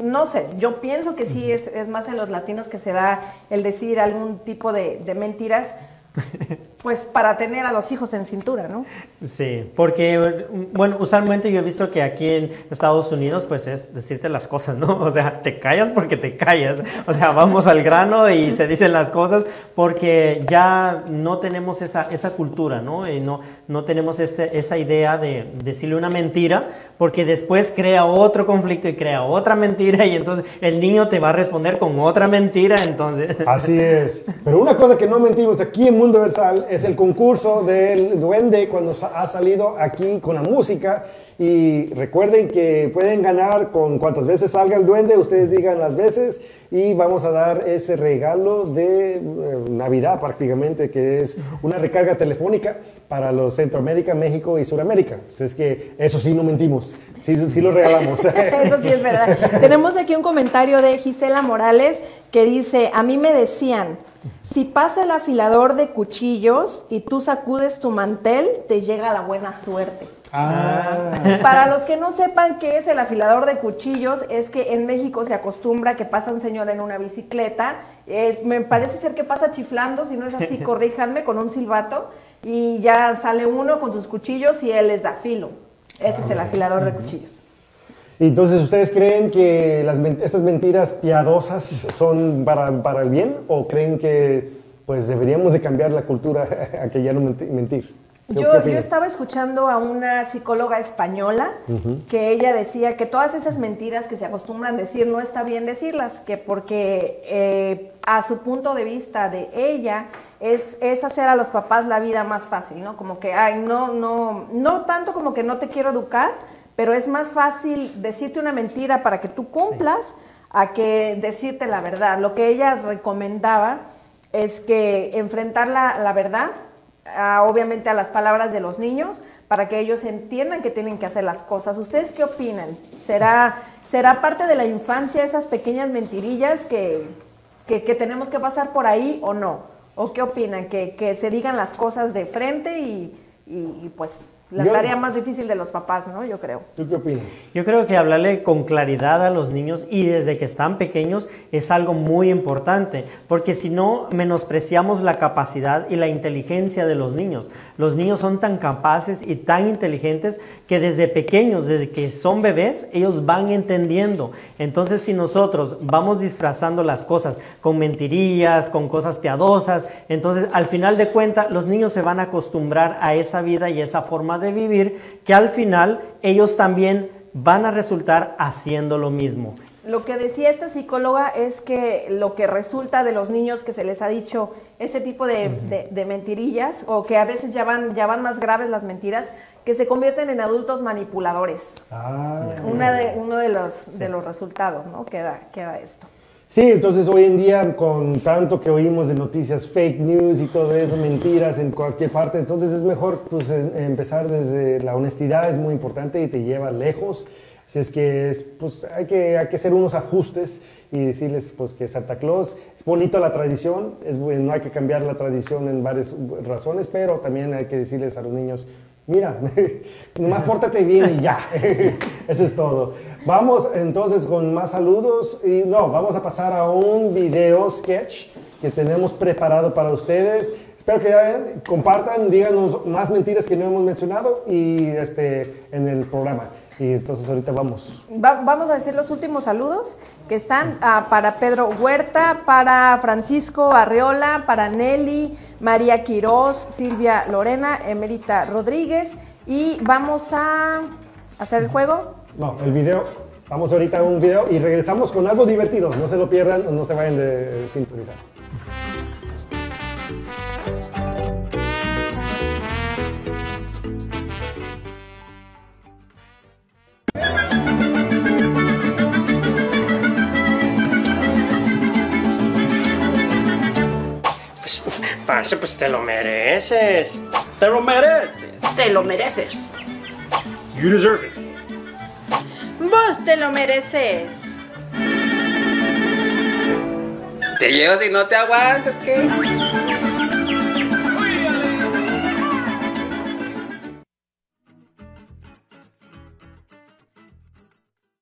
B: no sé, yo pienso que sí es, es más en los latinos que se da el decir algún tipo de, de mentiras, pues para tener a los hijos en cintura, ¿no?
C: Sí, porque, bueno, usualmente yo he visto que aquí en Estados Unidos, pues es decirte las cosas, ¿no? O sea, te callas porque te callas. O sea, vamos al grano y se dicen las cosas porque ya no tenemos esa, esa cultura, ¿no? Y no, no tenemos ese- esa idea de decirle una mentira porque después crea otro conflicto y crea otra mentira y entonces el niño te va a responder con otra mentira, entonces...
D: Así es. Pero una cosa que no mentimos aquí en Mundo Versal es el concurso del duende cuando ha salido aquí con la música. Y recuerden que pueden ganar con cuantas veces salga el duende, ustedes digan las veces y vamos a dar ese regalo de eh, Navidad prácticamente, que es una recarga telefónica para los Centroamérica, México y Suramérica. Es que eso sí no mentimos, sí, sí lo regalamos.
B: Eso sí es verdad. Tenemos aquí un comentario de Gisela Morales que dice, a mí me decían, si pasa el afilador de cuchillos y tú sacudes tu mantel, te llega la buena suerte.
D: Ah,
B: Para los que no sepan qué es el afilador de cuchillos, es que en México se acostumbra que pasa un señor en una bicicleta, me parece ser que pasa chiflando, si no es así, corríjanme, con un silbato, y ya sale uno con sus cuchillos y él les da filo. Ese es el afilador de cuchillos.
D: Entonces, ¿ustedes creen que las, estas mentiras piadosas son para, para el bien o creen que pues deberíamos de cambiar la cultura a que ya no menti- mentir? ¿Qué- qué
B: Yo, yo estaba escuchando a una psicóloga española que ella decía que todas esas mentiras que se acostumbran a decir no está bien decirlas, que porque eh, a su punto de vista de ella es, es hacer a los papás la vida más fácil, ¿no? Como que, ay, no, no, no tanto como que no te quiero educar, pero es más fácil decirte una mentira para que tú cumplas a que decirte la verdad. Lo que ella recomendaba es que enfrentar la, la verdad obviamente a las palabras de los niños para que ellos entiendan que tienen que hacer las cosas. ¿Ustedes qué opinan? ¿Será, será parte de la infancia esas pequeñas mentirillas que, que, tenemos que pasar por ahí o no? ¿O qué opinan? Que, que se digan las cosas de frente y- y, pues la
D: Yo-
B: tarea más difícil de los papás, ¿no? Yo creo.
D: ¿Tú qué opinas?
C: Yo creo que hablarle con claridad a los niños y desde que están pequeños es algo muy importante, porque si no menospreciamos la capacidad y la inteligencia de los niños. Los niños son tan capaces y tan inteligentes que desde pequeños, desde que son bebés, ellos van entendiendo. Entonces, si nosotros vamos disfrazando las cosas con mentirillas, con cosas piadosas, entonces al final de cuentas los niños se van a acostumbrar a esa vida y esa forma de vivir que al final ellos también van a resultar haciendo lo mismo.
B: Lo que decía esta psicóloga es que lo que resulta de los niños que se les ha dicho ese tipo de, de- de mentirillas, o que a veces ya van, ya van más graves las mentiras, que se convierten en adultos manipuladores.
D: Ah.
B: Una de, uno de los, de los resultados, ¿no? Queda, queda esto.
D: Sí, entonces hoy en día con tanto que oímos de noticias fake news y todo eso, mentiras en cualquier parte, entonces es mejor pues, em- empezar desde la honestidad, es muy importante y te lleva lejos. Así es que es, pues, hay, que hacer unos ajustes y decirles pues, que Santa Claus es bonito la tradición, es, no hay que cambiar la tradición en varias razones, pero también hay que decirles a los niños, mira, nomás pórtate bien y ya, eso es todo. Vamos entonces con más saludos y no, vamos a pasar a un video sketch que tenemos preparado para ustedes. Espero que eh, compartan, díganos más mentiras que no hemos mencionado y este en el programa. Y entonces ahorita vamos.
B: Va- vamos a decir los últimos saludos que están ah, para Pedro Huerta, para Francisco Arreola, para Nelly, María Quirós, Silvia Lorena, Emerita Rodríguez. Y vamos a hacer el juego.
D: No, el video. Vamos ahorita a un video y regresamos con algo divertido. No se lo pierdan, no se vayan de sintonizar.
I: Pues, parce, pues te lo mereces. Te lo mereces.
J: Te lo mereces.
I: You deserve it.
B: Vos te lo mereces.
K: Te llevas y no te aguantas, ¿qué?